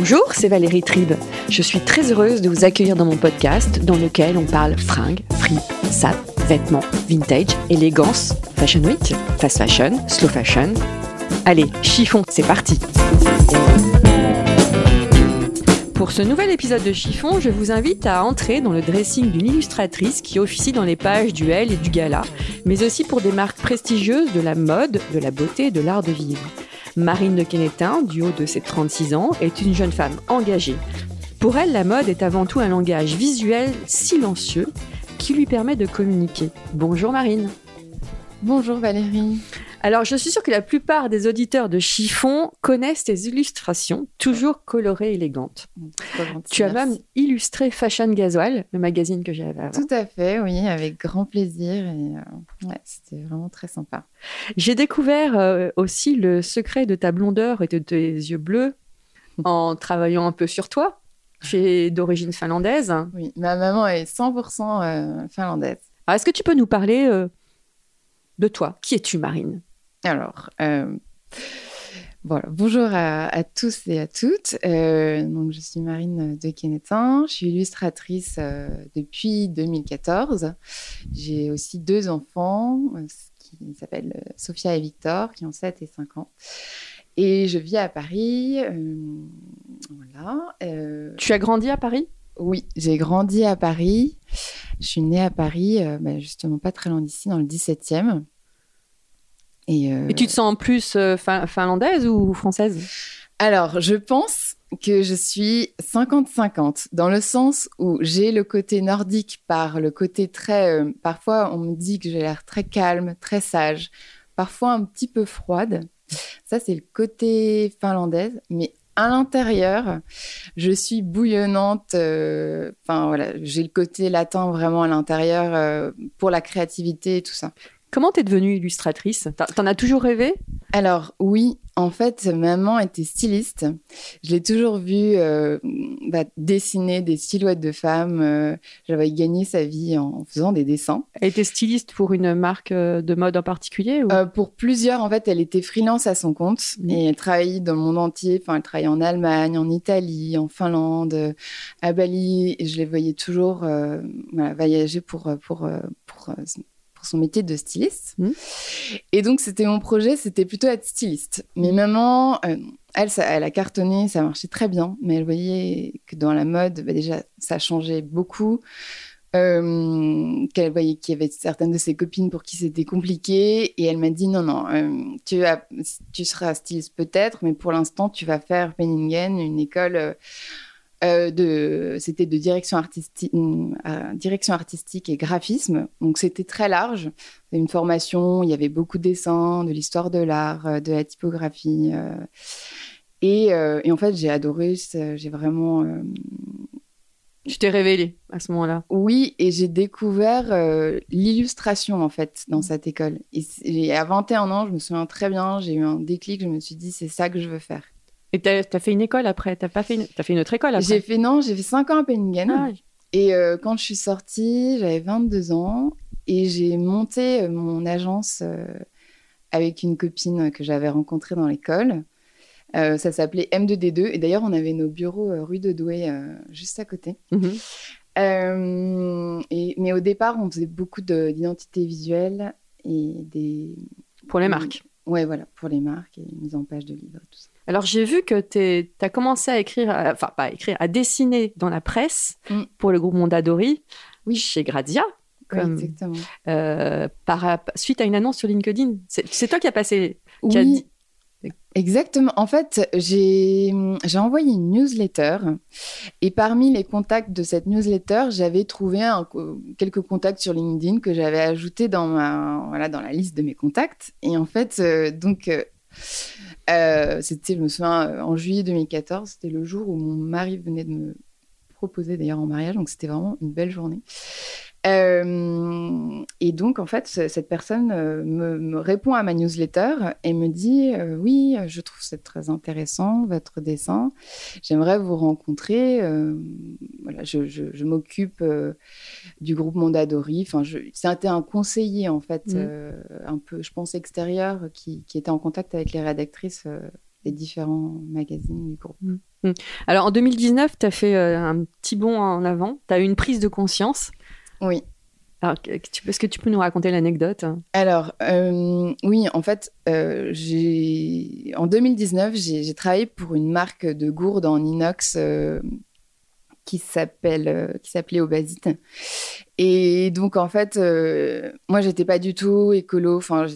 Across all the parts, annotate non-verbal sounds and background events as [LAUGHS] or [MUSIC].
Bonjour, c'est Valérie Tribe. Je suis très heureuse de vous accueillir dans mon podcast dans lequel on parle fringues, free, sap, vêtements, vintage, élégance, fashion week, fast fashion, slow fashion. Allez, chiffon, c'est parti Pour ce nouvel épisode de Chiffon, je vous invite à entrer dans le dressing d'une illustratrice qui officie dans les pages du L et du Gala, mais aussi pour des marques prestigieuses de la mode, de la beauté et de l'art de vivre. Marine de Quenetin, du haut de ses 36 ans, est une jeune femme engagée. Pour elle, la mode est avant tout un langage visuel silencieux qui lui permet de communiquer. Bonjour Marine. Bonjour Valérie. Alors, je suis sûre que la plupart des auditeurs de Chiffon connaissent tes illustrations, toujours colorées et élégantes. tu as même illustré Fashion Gasoil, le magazine que j'avais avant. Tout à fait, oui, avec grand plaisir. Et euh, c'était vraiment très sympa. J'ai découvert euh, aussi le secret de ta blondeur et de tes yeux bleus [LAUGHS] en travaillant un peu sur toi. Tu es d'origine finlandaise. Oui, ma maman est 100% euh, finlandaise. Est-ce que tu peux nous parler de toi? Qui es-tu, Marine? Alors, euh, voilà. Bonjour à, tous et à toutes. Euh, donc, je suis Marine de Kenetin. Je suis illustratrice euh, depuis 2014. J'ai aussi deux enfants qui s'appellent Sophia et Victor, qui ont 7 et 5 ans. Et je vis à Paris. voilà. Tu as grandi à Paris? Oui, j'ai grandi à Paris. Je suis née à Paris, bah, justement pas très loin d'ici, dans le 17e. Euh, Et, tu te sens plus euh, finlandaise ou française? Alors, je pense que je suis 50-50, dans le sens où j'ai le côté nordique par le côté très... Euh, parfois, on me dit que j'ai l'air très calme, très sage, parfois un petit peu froide. Ça, c'est le côté finlandaise, mais à l'intérieur, je suis bouillonnante. Enfin voilà, j'ai le côté latin vraiment à l'intérieur pour la créativité et tout ça. Comment t'es devenue illustratrice? T'en as toujours rêvé? Alors oui, en fait, maman était styliste. Je l'ai toujours vue euh, bah, dessiner des silhouettes de femmes. Euh, j'avais gagné sa vie en faisant des dessins. Elle était styliste pour une marque euh, de mode en particulier Pour plusieurs, en fait, elle était freelance à son compte mmh. et elle travaillait dans le monde entier. Enfin, elle travaillait en Allemagne, en Italie, en Finlande, à Bali. Et je les voyais toujours voyager pour pour, pour pour son métier de styliste. Mmh. Et donc, c'était mon projet, c'était plutôt être styliste. Mais maman, euh, elle, ça, elle a cartonné, ça marchait très bien, mais elle voyait que dans la mode, bah, déjà, ça changeait beaucoup. Euh, qu'elle voyait qu'il y avait certaines de ses copines pour qui c'était compliqué et elle m'a dit non non euh, tu as tu seras styliste peut-être mais pour l'instant tu vas faire Penningen une école euh, de, c'était de direction artistique, euh, direction artistique et graphisme. Donc c'était très large. Une formation, il y avait beaucoup de dessins, de l'histoire de l'art, euh, de la typographie. Et, et, en fait, j'ai adoré. J'ai vraiment. Tu t'es révélée à ce moment-là. Oui, et j'ai découvert l'illustration en fait dans cette école. Et, à 21 ans, je me souviens très bien, j'ai eu un déclic. Je me suis dit, c'est ça que je veux faire. Et tu as, fait une école après T'as pas fait une... as fait une autre école après? J'ai fait non, j'ai fait 5 ans à Penningen. Ah et euh, quand je suis sortie, j'avais 22 ans et j'ai monté euh, mon agence euh, avec une copine que j'avais rencontrée dans l'école. ça s'appelait M2D2 et d'ailleurs on avait nos bureaux rue de Douai juste à côté. Mhm. et, mais au départ, on faisait beaucoup d'identité visuelle et des. Pour les marques. Ouais, voilà, pour les marques et mise en page de livres, tout ça. Alors j'ai vu que tu as commencé à écrire, enfin pas à écrire, à dessiner dans la presse mm. pour le groupe Mondadori, oui. chez Grazia. Comme, exactement. Euh, par, suite à une annonce sur LinkedIn. C'est toi qui as passé. oui. Exactement. En fait, j'ai envoyé une newsletter et parmi les contacts de cette newsletter, j'avais trouvé un, quelques contacts sur LinkedIn que j'avais ajoutés dans, ma, voilà, dans la liste de mes contacts. Et en fait, euh, donc, euh, euh, c'était, je me souviens, en juillet 2014, c'était le jour où mon mari venait de me proposer d'ailleurs en mariage, donc c'était vraiment une belle journée. Euh, et donc, en fait, cette personne euh, me, répond à ma newsletter et me dit euh, Oui, je trouve c'est très intéressant, votre dessin. J'aimerais vous rencontrer. voilà, je, m'occupe du groupe Mondadori. Enfin, c'était un conseiller, en fait, mmh. un peu, je pense, extérieur, qui, était en contact avec les rédactrices des différents magazines du groupe. Mmh. Mmh. Alors, en 2019, tu as fait un petit bond en avant. Tu as eu une prise de conscience. Oui. Alors, est-ce que tu peux nous raconter l'anecdote? Alors, euh, oui, en fait, euh, en 2019, j'ai travaillé pour une marque de gourdes en inox euh, qui s'appelle, qui s'appelait Obasite. Et donc, en fait, moi, j'étais pas du tout écolo. Enfin,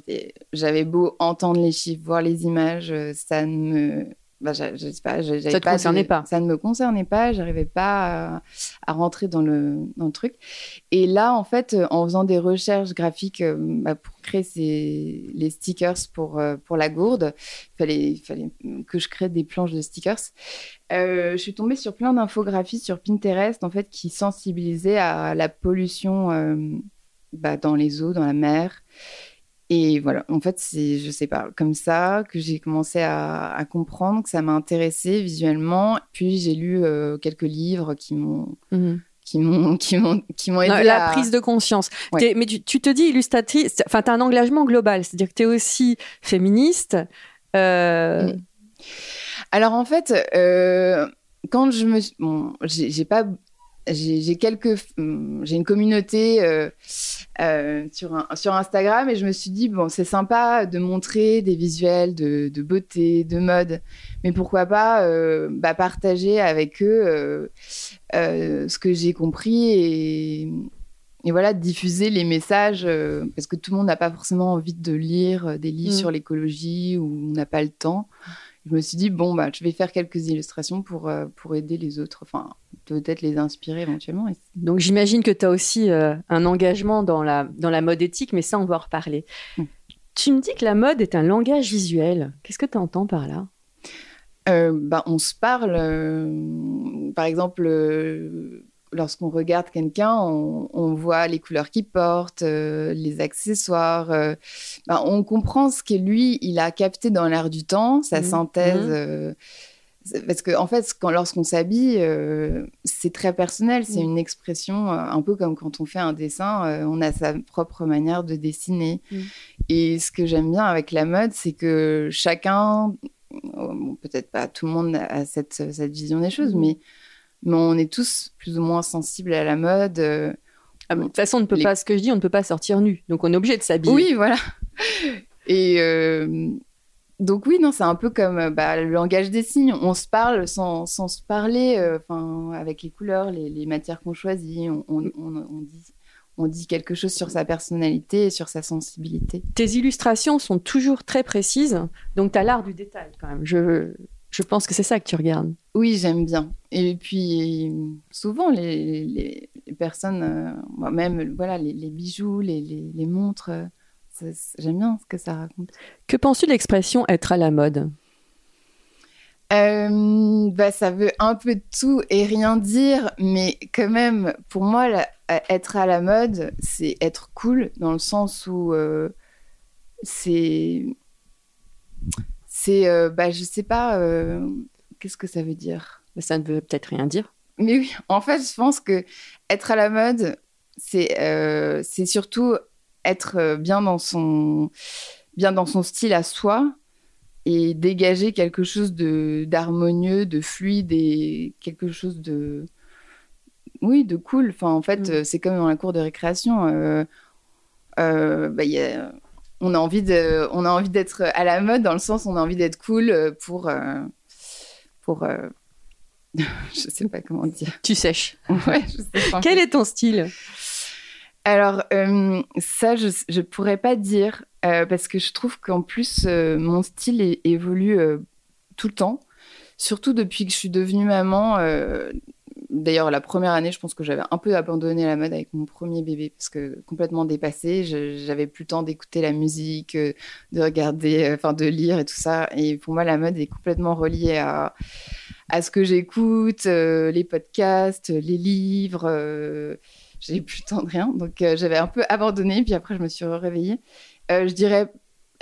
j'avais beau entendre les chiffres, voir les images, ça ne me bah, je, sais pas, ça ne concernait pas. Ça ne me concernait pas. J'arrivais pas à, rentrer dans le, dans le truc. Et là, en fait, en faisant des recherches graphiques euh, bah, pour créer ces, les stickers pour, euh, pour la gourde, il fallait, que je crée des planches de stickers. Euh, je suis tombée sur plein d'infographies sur Pinterest, en fait, qui sensibilisaient à la pollution bah, dans les eaux, dans la mer. Et voilà, en fait, c'est, je sais pas, comme ça que j'ai commencé à, comprendre que ça m'a intéressé visuellement. Puis j'ai lu euh, quelques livres qui m'ont. Mhm. Qui m'ont, qui m'ont, qui m'ont aidé La prise de conscience. Mais tu, te dis illustratrice, enfin, tu as un engagement global, c'est-à-dire que tu es aussi féministe. Euh, mm. Alors, en fait, euh, quand je me. Bon, j'ai pas j'ai quelques hum, j'ai une communauté euh, euh, sur sur Instagram et je me suis dit bon c'est sympa de montrer des visuels de, de beauté de mode mais pourquoi pas euh, bah, partager avec eux ce que j'ai compris et et voilà diffuser les messages parce que tout le monde n'a pas forcément envie de lire des livres mmh. sur l'écologie ou on n'a pas le temps je me suis dit, bon, bah, je vais faire quelques illustrations pour, euh, pour aider les autres, enfin, peut-être les inspirer éventuellement. Donc, j'imagine que tu as aussi euh, un engagement dans la, dans la mode éthique, mais ça, on va en reparler. Hmm. Tu me dis que la mode est un langage visuel. Qu'est-ce que tu entends par là? Euh, bah, On se parle, par exemple lorsqu'on regarde quelqu'un, on, voit les couleurs qu'il porte, euh, les accessoires. Euh, ben, on comprend ce que lui, il a capté dans l'air du temps, sa mmh. synthèse. Mmh. Euh, parce que en fait, lorsqu'on s'habille, c'est très personnel. C'est mmh. une expression un peu comme quand on fait un dessin. on a sa propre manière de dessiner. Et ce que j'aime bien avec la mode, c'est que chacun, peut-être pas tout le monde a cette, cette vision des choses, mais mais on est tous plus ou moins sensibles à la mode. Euh, ah, de toute façon, on ne peut pas, ce que je dis, on ne peut pas sortir nu. Donc, on est obligé de s'habiller. Oui, voilà. [LAUGHS] Et euh, donc, oui, non, c'est un peu comme euh, bah, le langage des signes. On se parle sans, sans se parler, enfin, avec les couleurs, les, matières qu'on choisit. On, on, on, dit, on dit quelque chose sur sa personnalité et sur sa sensibilité. Tes illustrations sont toujours très précises. Donc, tu as l'art du détail quand même. Je, je pense que c'est ça que tu regardes. Oui, j'aime bien. Et puis, souvent, les, personnes, euh, moi-même, voilà, les, bijoux, les, montres, euh, j'aime bien ce que ça raconte. Que penses-tu de l'expression être à la mode? Euh, bah, ça veut un peu de tout et rien dire, mais quand même, pour moi, être à la mode, c'est être cool dans le sens où c'est c'est, euh, bah, je sais pas, euh, qu'est-ce que ça veut dire? Ça ne veut peut-être rien dire. Mais oui, en fait, je pense que être à la mode, c'est euh, c'est surtout être bien dans son bien dans son style à soi et dégager quelque chose de d'harmonieux, de fluide et quelque chose de oui de cool. Enfin, en fait, mm. c'est comme dans la cour de récréation. Bah, y a on a envie de, on a envie d'être à la mode dans le sens où on a envie d'être cool euh, pour, euh, pour, euh, [LAUGHS] je sais pas comment dire. Tu sèches. [LAUGHS] Ouais, Quel est ton style? Alors ça, je, je pourrais pas dire. parce que je trouve qu'en plus, mon style évolue tout le temps. Surtout depuis que je suis devenue maman, D'ailleurs, la première année, je pense que j'avais un peu abandonné la mode avec mon premier bébé parce que complètement dépassée. J'avais plus le temps d'écouter la musique, euh, de regarder, euh, enfin de lire et tout ça. Et pour moi, la mode est complètement reliée à, à ce que j'écoute, euh, les podcasts, les livres. Euh, j'ai plus le temps de rien. Donc, j'avais un peu abandonné. Puis après, je me suis réveillée. je dirais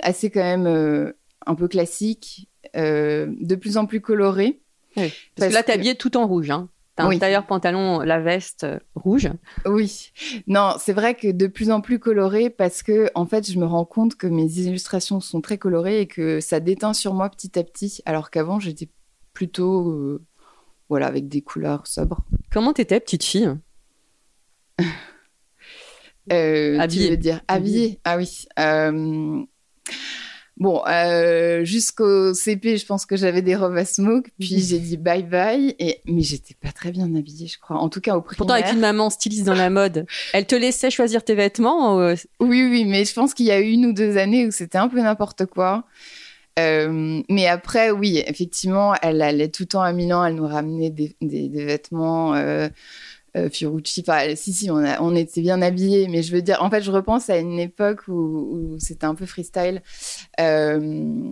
assez quand même un peu classique, de plus en plus coloré. Parce, que là, t'es habillée tout en rouge. Hein. T'as un tailleur pantalon, la veste euh, rouge. Oui. Non, c'est vrai que de plus en plus coloré parce que, en fait, je me rends compte que mes illustrations sont très colorées et que ça déteint sur moi petit à petit, alors qu'avant, j'étais plutôt, euh, voilà, avec des couleurs sobres. Comment t'étais, petite fille? Euh, habillée. Tu veux dire habillée? Ah oui. Euh, Bon, euh, jusqu'au CP, je pense que j'avais des robes à smoke, puis j'ai dit bye bye, et mais j'étais pas très bien habillée, je crois. En tout cas au primaire. Pourtant, avec une maman styliste dans la mode, [LAUGHS] elle te laissait choisir tes vêtements. Oui, oui, mais je pense qu'il y a une ou deux années où c'était un peu n'importe quoi. Euh, mais après, oui, effectivement, elle allait tout le temps à Milan, elle nous ramenait des, des, vêtements. Euh, euh, Fiorucci. Enfin, si, si, on, on, était bien habillés, mais je veux dire, en fait, je repense à une époque où, c'était un peu freestyle. Euh,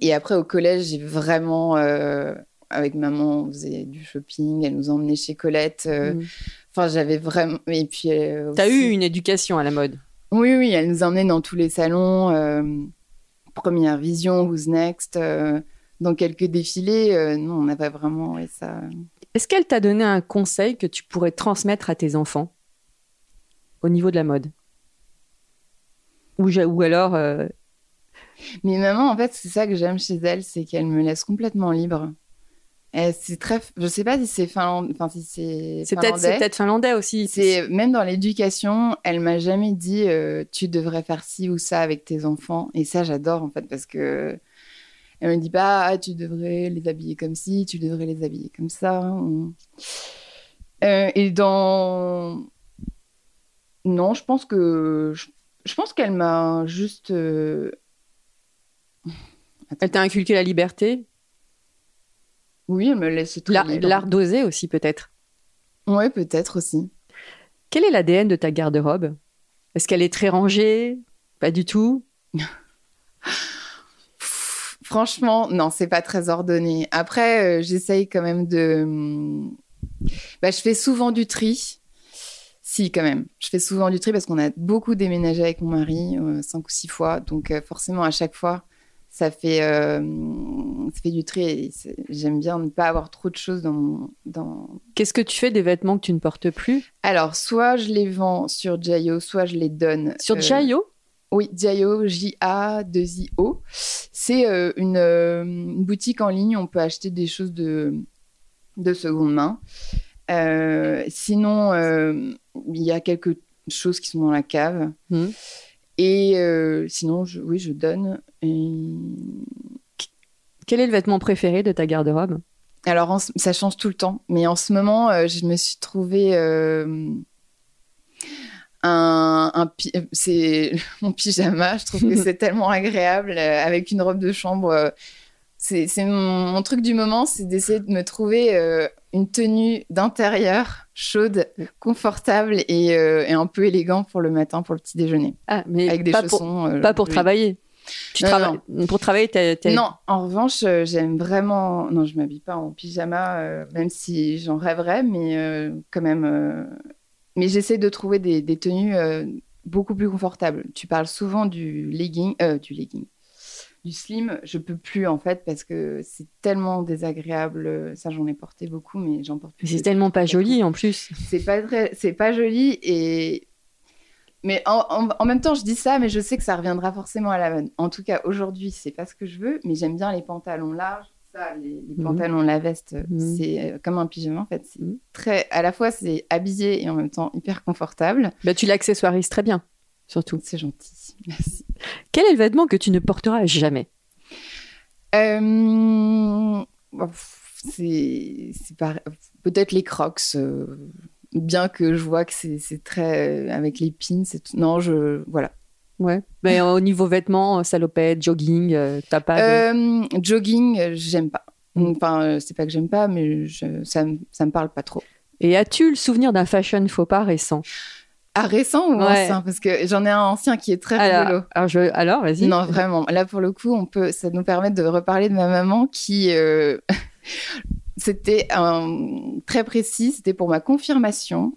et après, au collège, j'ai vraiment, euh, avec maman, on faisait du shopping, elle nous emmenait chez Colette. Mm. Enfin, j'avais vraiment. Et puis. T'as eu une éducation à la mode Oui, oui, elle nous emmenait dans tous les salons. Première Vision, Who's Next dans quelques défilés, non, on n'a pas vraiment et ça. Est-ce qu'elle t'a donné un conseil que tu pourrais transmettre à tes enfants au niveau de la mode? Ou, ou alors euh, Mais maman, en fait, c'est ça que j'aime chez elle, c'est qu'elle me laisse complètement libre. C'est très, je sais pas si c'est finlandais, enfin si c'est. C'est peut-être finlandais aussi. C'est même dans l'éducation, elle m'a jamais dit euh, tu devrais faire ci ou ça avec tes enfants, et ça j'adore en fait parce que elle me dit pas, ah, tu devrais les habiller comme ci, tu devrais les habiller comme ça. Euh, et dans. Non, je pense que. Je, pense qu'elle m'a juste. Euh, elle t'a inculqué la liberté? Oui, elle me laisse tout L'art d'oser aussi, peut-être Oui, peut-être aussi. Quel est l'ADN de ta garde-robe? Est-ce qu'elle est très rangée? Pas du tout? [LAUGHS] Franchement, non, c'est pas très ordonné. Après, euh, j'essaye quand même de. Hmm, bah, je fais souvent du tri. Si, quand même. Je fais souvent du tri parce qu'on a beaucoup déménagé avec mon mari, euh, cinq ou six fois. Donc, euh, forcément, à chaque fois, ça fait, ça fait du tri. J'aime bien ne pas avoir trop de choses dans Dans... Qu'est-ce que tu fais des vêtements que tu ne portes plus? Alors, soit je les vends sur Jayo, soit je les donne. Sur Jayo oui, Jayo, J-A-2-I-O. C'est euh, euh, une, boutique en ligne. On peut acheter des choses de, de seconde main. Euh, sinon, il y a quelques choses qui sont dans la cave. Hmm. Et sinon, je, oui, je donne. Quel est le vêtement préféré de ta garde-robe? Alors, ça change tout le temps. Mais en ce moment, je me suis trouvée un, c'est [LAUGHS] mon pyjama. Je trouve que c'est [LAUGHS] tellement agréable euh, avec une robe de chambre. Euh, c'est mon, truc du moment, c'est d'essayer de me trouver euh, une tenue d'intérieur chaude, confortable et, un peu élégant pour le matin, pour le petit déjeuner. Ah, mais avec des pas chaussons. Pour, pas pour travailler. Tu travailles pour travailler. Non, en revanche, j'aime vraiment. Non, je m'habille pas en pyjama, même si j'en rêverais, mais quand même mais j'essaie de trouver des, tenues euh, beaucoup plus confortables. Tu parles souvent du legging, euh, du legging, du slim. Je peux plus en fait parce que c'est tellement désagréable. Ça, j'en ai porté beaucoup, mais j'en porte plus. C'est tellement pas joli en plus. C'est pas très, c'est pas joli et. Mais en, en, même temps, je dis ça, mais je sais que ça reviendra forcément à la mode. En tout cas, aujourd'hui, c'est pas ce que je veux, mais j'aime bien les pantalons larges ça, les, mhm. pantalons, la veste, mhm. c'est euh, comme un pyjama en fait. C'est mhm. très, à la fois c'est habillé et en même temps hyper confortable. Bah, tu l'accessoirises très bien, surtout. C'est gentil, [LAUGHS] merci. Quel est le vêtement que tu ne porteras jamais? Euh... C'est peut-être les Crocs. Euh, bien que je vois que c'est très avec les pins, c'est non, je voilà. Ouais. Mais au niveau vêtements, salopette, jogging, t'as pas de... Jogging, j'aime pas. Mm. Enfin, c'est pas que j'aime pas, mais ça, ça me parle pas trop. Et as-tu le souvenir d'un fashion faux pas récent? Ah, récent ou ancien? Parce que j'en ai un ancien qui est très alors, Alors, je... alors vas-y. Non, vraiment. Là, pour le coup, on peut... ça nous permet de reparler de ma maman qui. Euh, [LAUGHS] c'était un... très précis. C'était pour ma confirmation.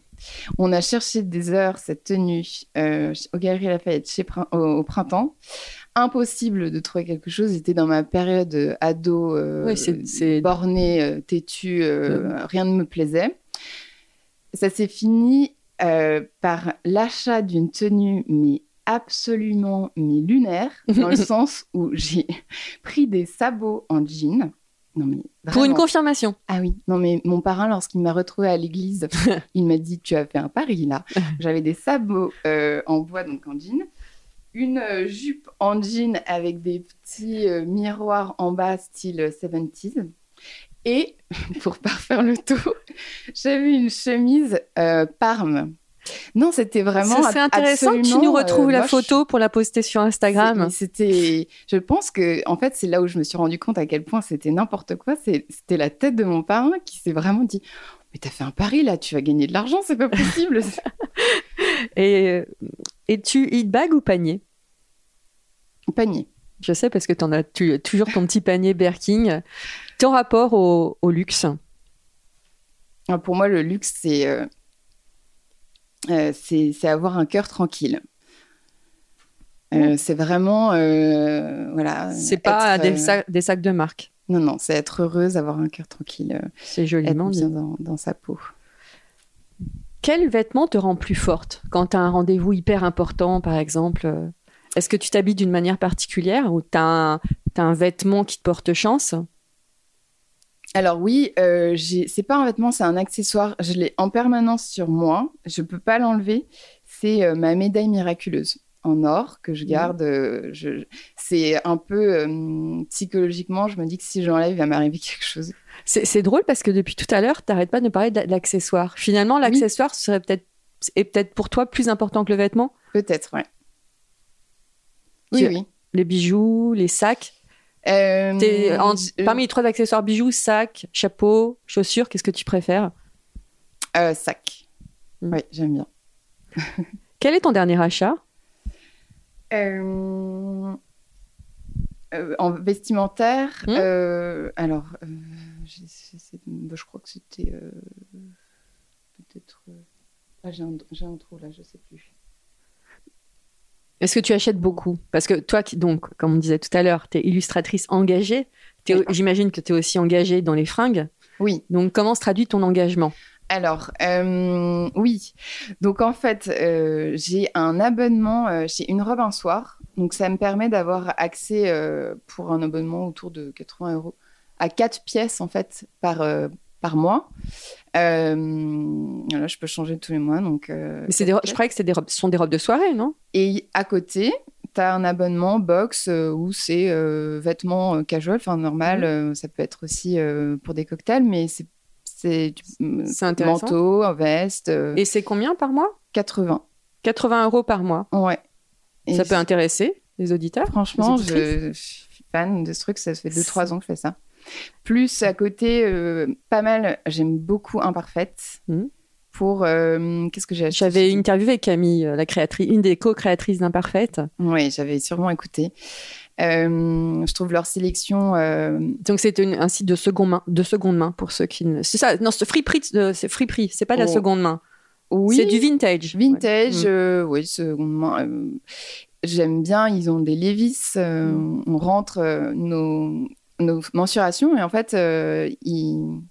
On a cherché des heures cette tenue euh, au Galerie Lafayette chez au... printemps. Impossible de trouver quelque chose. C'était dans ma période ado, euh, c'est borné, têtu. Rien ne me plaisait. Ça s'est fini euh, par l'achat d'une tenue, mais absolument mais lunaire, dans le [LAUGHS] sens où j'ai pris des sabots en jean. Non mais Pour une confirmation. Ah oui, non mais mon parrain, lorsqu'il m'a retrouvé à l'église, [LAUGHS] il m'a dit Tu as fait un pari là. [LAUGHS] J'avais des sabots euh, en bois, donc en jean, une euh, jupe en jean avec des petits miroirs en bas, style 70s. Et [LAUGHS] pour parfaire le tout, j'avais une chemise euh, Parme. Non, c'était vraiment. C'est intéressant que tu nous retrouves la euh, photo pour la poster sur Instagram. C'était. Je pense que, en fait, c'est là où je me suis rendu compte à quel point c'était n'importe quoi. C'était la tête de mon parrain qui s'est vraiment dit Mais t'as fait un pari là, tu vas gagner de l'argent, c'est pas possible. [LAUGHS] et, euh, et tu eat bag ou panier? Panier. Je sais parce que tu as tu, toujours ton petit panier Berking. Ton rapport au, luxe? Ah, Pour moi, le luxe, c'est euh, euh, c'est avoir un cœur tranquille. Euh, c'est vraiment voilà. C'est pas des, des, sacs de marque. Non, non, c'est être heureuse, avoir un cœur tranquille. c'est joliment bien dans, dans, sa peau. Quel vêtement te rend plus forte quand tu as un rendez-vous hyper important, par exemple est-ce que tu t'habilles d'une manière particulière ou tu as, un vêtement qui te porte chance? Alors oui, euh, c'est pas un vêtement, c'est un accessoire. Je l'ai en permanence sur moi. Je peux pas l'enlever. C'est euh, ma médaille miraculeuse en or que je mmh. garde. Euh, c'est un peu euh, psychologiquement, je me dis que si j'enlève, il va m'arriver quelque chose. C'est drôle parce que depuis tout à l'heure, tu n'arrêtes pas de parler de l'accessoire. Finalement, l'accessoire serait peut-être est peut-être pour toi plus important que le vêtement? Peut-être, ouais. Oui, oui. Les bijoux, les sacs? Euh, euh, parmi les trois accessoires bijoux, sac, chapeau, chaussures, qu'est-ce que tu préfères? Euh, Sac. Hmm. Oui, j'aime bien. [LAUGHS] Quel est ton dernier achat? En vestimentaire, hmm. alors, je crois que c'était peut-être. Ah, j'ai un, un trou là, je sais plus. Est-ce que tu achètes beaucoup? Parce que toi, qui, donc, comme on disait tout à l'heure, tu es illustratrice engagée. J'imagine que tu es aussi engagée dans les fringues. Oui. Donc, comment se traduit ton engagement? Alors, euh, oui. Donc, en fait, euh, j'ai un abonnement euh, chez Une Robe un Soir. Donc, ça me permet d'avoir accès pour un abonnement autour de 80 euros à quatre pièces, en fait, par, par mois. Euh, je peux changer tous les mois. Donc, euh, Mais des je croyais que des robes, ce sont des robes de soirée, non? Et à côté, tu as un abonnement box euh, où c'est euh, vêtements casual, enfin normal. Mhm. ça peut être aussi pour des cocktails, mais c'est c'est manteau, veste. Et c'est combien par mois? 80. 80 euros par mois. Ouais. ça peut intéresser les auditeurs? Franchement, je, suis fan de ce truc. Ça fait 2-3 ans que je fais ça. Plus à côté, euh, pas mal, j'aime beaucoup Imparfaite. Hmm. Pour euh, qu'est-ce que j'ai acheté? J'avais interviewé Camille, euh, la créatrice, une des co-créatrices d'Imparfaite. Oui, j'avais sûrement écouté. je trouve leur sélection. Donc c'est un site de seconde main, de seconde main pour ceux qui ne. C'est ça. Non, c'est Free c'est Free Prix. C'est pas de la oh. seconde main. Oui. C'est du vintage. Vintage, oui, seconde main. J'aime bien. Ils ont des Levis. Hmm. On rentre nos nos mensurations et en fait, euh, ils.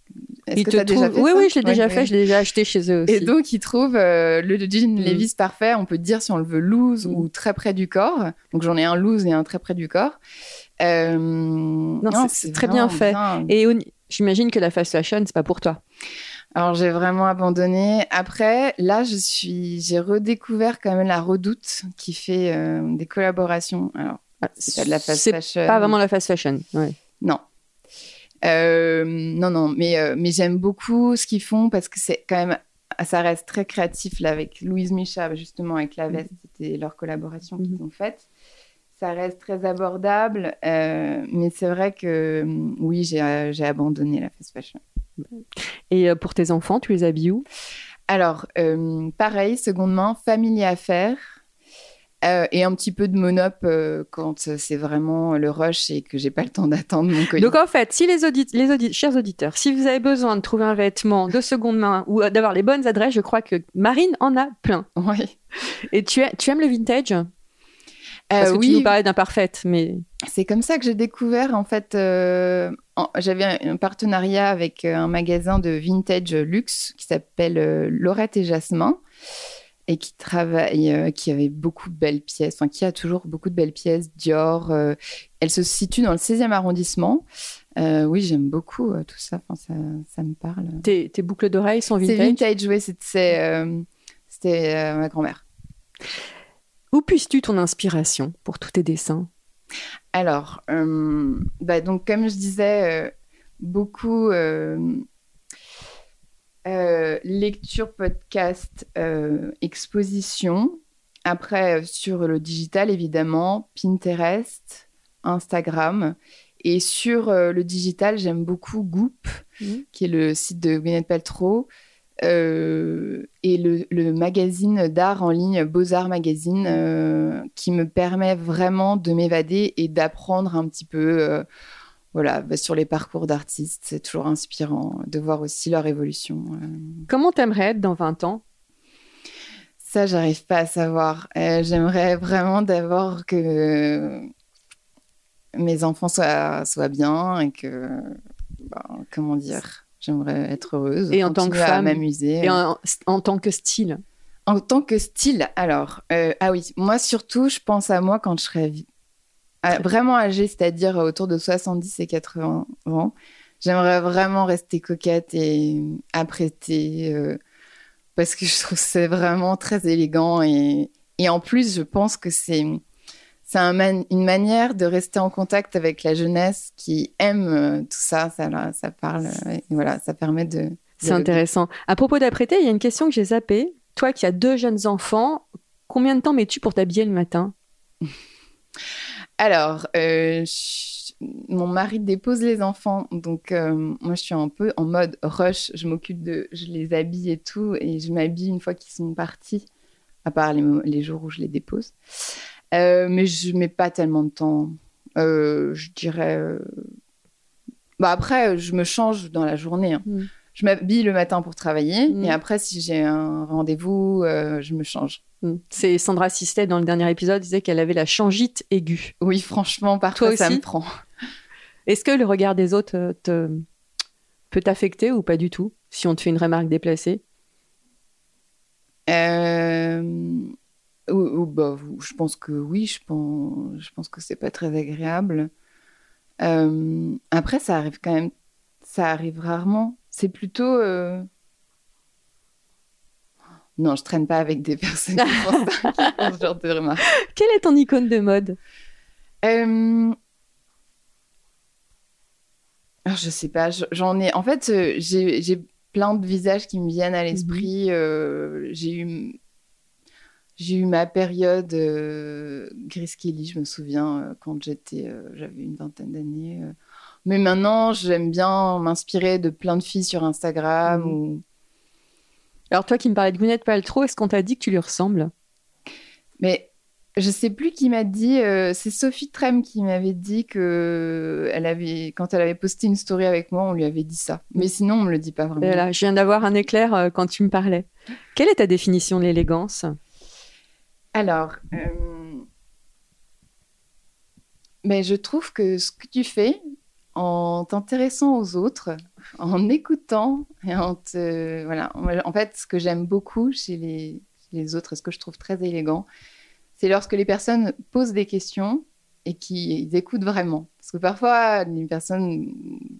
Est-ce que tu as déjà fait Oui, oui, je l'ai déjà fait, je l'ai déjà acheté chez eux aussi. Et donc, ils trouvent euh, le jean mm. Levi's parfait. On peut dire si on le veut loose ou mm. très près du corps. Donc, j'en ai un loose et un très près du corps. Euh, non, c'est très bien fait. Et j'imagine que la fast fashion, c'est pas pour toi. Alors j'ai vraiment abandonné. Après, là, je suis, j'ai redécouvert quand même la Redoute qui fait des collaborations. Alors, ah, c'est pas de la fast fashion. Pas vraiment la fast fashion. Ouais. Non. Euh, non, non, mais, euh, mais j'aime beaucoup ce qu'ils font parce que c'est quand même ça reste très créatif là avec Louise Micha, justement avec la veste, c'était leur collaboration qu'ils ont faite. Ça reste très abordable, euh, mais c'est vrai que oui, j'ai abandonné la fast fashion. Et pour tes enfants, tu les habilles où? Alors, pareil, seconde main, famille à faire. Euh, et un petit peu de monop euh, quand c'est vraiment le rush et que j'ai pas le temps d'attendre mon colis. Donc en fait, si les, audit les chers auditeurs, si vous avez besoin de trouver un vêtement de seconde main ou d'avoir les bonnes adresses, je crois que Marine en a plein. Oui. Et tu, tu aimes le vintage? Parce que oui. tu nous parlais d'imparfaite, mais c'est comme ça que j'ai découvert en fait. Euh, J'avais un partenariat avec un magasin de vintage luxe qui s'appelle euh, Laurette et Jasmin et qui travaille, euh, qui avait beaucoup de belles pièces, enfin qui a toujours beaucoup de belles pièces. Dior, euh, elle se situe dans le 16e arrondissement. Euh, oui, j'aime beaucoup tout ça. Enfin, ça, ça me parle. Tes, tes boucles d'oreilles sont vintage? C'est vintage, oui. C'était ma grand-mère. Où puisses-tu ton inspiration pour tous tes dessins? Alors, bah donc comme je disais, beaucoup euh, lecture, podcast, exposition. Après, sur le digital, évidemment, Pinterest, Instagram. Et sur le digital, j'aime beaucoup Goop, mmh. qui est le site de Gwyneth Paltrow. Euh, et le, le magazine d'art en ligne Beaux-Arts Magazine euh, qui me permet vraiment de m'évader et d'apprendre un petit peu euh, voilà, bah, sur les parcours d'artistes. C'est toujours inspirant de voir aussi leur évolution. Comment t'aimerais être dans 20 ans? Ça, j'arrive pas à savoir. J'aimerais vraiment d'abord que mes enfants soient, soient bien et que, bah, comment dire J'aimerais être heureuse. Et en tant que femme. m'amuser. Et en, en, tant que style? En tant que style, alors, euh, ah oui, moi surtout, je pense à moi quand je serai vraiment âgée, c'est-à-dire autour de 70 et 80 ans. J'aimerais vraiment rester coquette et apprêtée euh, parce que je trouve que c'est vraiment très élégant et, et en plus, je pense que c'est c'est un man une manière de rester en contact avec la jeunesse qui aime euh, tout ça. Ça, là, ça parle. Euh, voilà, ça permet de. C'est intéressant. À propos d'apprêter, il y a une question que j'ai zappée. Toi qui as deux jeunes enfants, combien de temps mets-tu pour t'habiller le matin? [LAUGHS] Alors, euh, je... mon mari dépose les enfants, donc euh, moi je suis un peu en mode rush. Je m'occupe de, je les habille et tout, et je m'habille une fois qu'ils sont partis, à part les, les jours où je les dépose. Euh, mais je mets pas tellement de temps. Je dirais. Bah après, je me change dans la journée. Hein. Mm. Je m'habille le matin pour travailler, mm. et après, si j'ai un rendez-vous, je me change. Mm. C'est Sandra Sistet dans le dernier épisode disait qu'elle avait la changite aiguë. Oui, franchement, parfois ça me prend. Est-ce que le regard des autres euh, te... peut t'affecter ou pas du tout si on te fait une remarque déplacée? Euh... Ou, bah, je pense que oui, je pense, je pense que c'est pas très agréable. Euh, après, ça arrive quand même, ça arrive rarement. C'est plutôt. Euh... Non, je traîne pas avec des [LAUGHS] personnes qui font ce genre de remarques. Quelle est ton icône de mode euh... Alors, je sais pas, j'en ai. En fait, euh, j'ai plein de visages qui me viennent à l'esprit. Mmh. j'ai eu j'ai eu ma période euh, Grace Kelly, je me souviens, euh, quand j'étais, euh, j'avais une vingtaine d'années. Euh. Mais maintenant, j'aime bien m'inspirer de plein de filles sur Instagram. Mmh. Ou... Alors toi qui me parlais de Gwyneth Paltrow, est-ce qu'on t'a dit que tu lui ressembles? Mais je sais plus qui m'a dit. euh, c'est Sophie Trem qui m'avait dit que elle avait, quand elle avait posté une story avec moi, on lui avait dit ça. Mais sinon, on me le dit pas vraiment. Et là, je viens d'avoir un éclair euh, quand tu me parlais. Quelle est ta définition de l'élégance? Alors, euh, mais je trouve que ce que tu fais en t'intéressant aux autres, en écoutant et en te, voilà. En fait, ce que j'aime beaucoup chez les, autres, et ce que je trouve très élégant, c'est lorsque les personnes posent des questions et qu'ils écoutent vraiment. Parce que parfois, les personnes,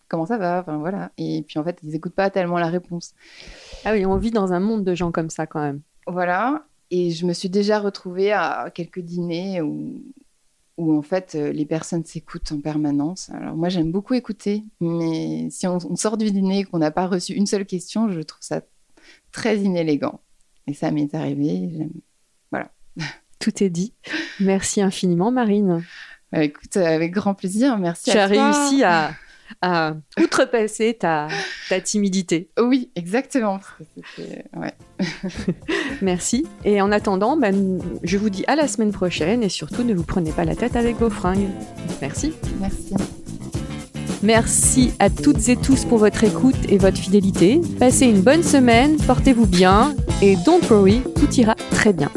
comment ça va? Enfin voilà. Et puis en fait, ils n'écoutent pas tellement la réponse. Ah oui, on vit dans un monde de gens comme ça quand même. Voilà. Et je me suis déjà retrouvée à quelques dîners où, où en fait les personnes s'écoutent en permanence. Alors moi j'aime beaucoup écouter, mais si on, on sort du dîner et qu'on n'a pas reçu une seule question, je trouve ça très inélégant. Et ça m'est arrivé. Voilà. [LAUGHS] Tout est dit. Merci infiniment, Marine. Bah, écoute, avec grand plaisir. Merci tu à as réussi à, à outrepasser ta, timidité. Oui, exactement. [LAUGHS] Merci. Et en attendant, ben, je vous dis à la semaine prochaine et surtout ne vous prenez pas la tête avec vos fringues. Merci. Merci. Merci à toutes et tous pour votre écoute et votre fidélité. Passez une bonne semaine, portez-vous bien et don't worry, tout ira très bien.